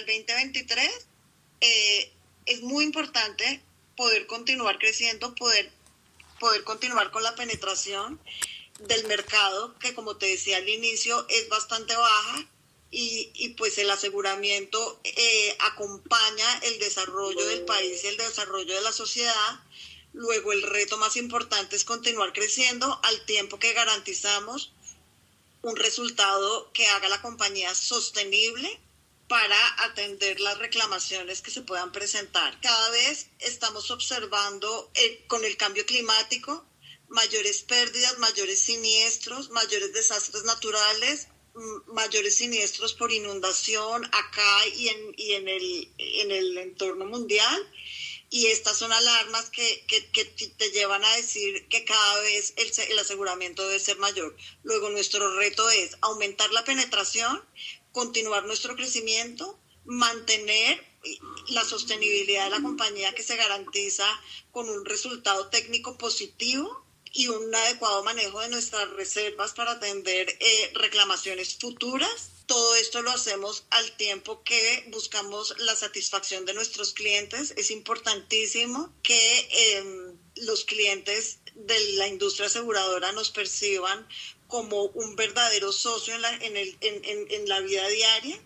2023 eh, es muy importante poder continuar creciendo, poder, poder continuar con la penetración del mercado, que como te decía al inicio es bastante baja y, y pues el aseguramiento eh, acompaña el desarrollo del país y el desarrollo de la sociedad. Luego el reto más importante es continuar creciendo al tiempo que garantizamos un resultado que haga la compañía sostenible para atender las reclamaciones que se puedan presentar. Cada vez estamos observando eh, con el cambio climático mayores pérdidas, mayores siniestros, mayores desastres naturales, mayores siniestros por inundación acá y en, y en, el, en el entorno mundial. Y estas son alarmas que, que, que te llevan a decir que cada vez el, el aseguramiento debe ser mayor. Luego nuestro reto es aumentar la penetración, continuar nuestro crecimiento, mantener la sostenibilidad de la compañía que se garantiza con un resultado técnico positivo y un adecuado manejo de nuestras reservas para atender eh, reclamaciones futuras. Todo esto lo hacemos al tiempo que buscamos la satisfacción de nuestros clientes. Es importantísimo que eh, los clientes de la industria aseguradora nos perciban como un verdadero socio en la, en el, en, en, en la vida diaria.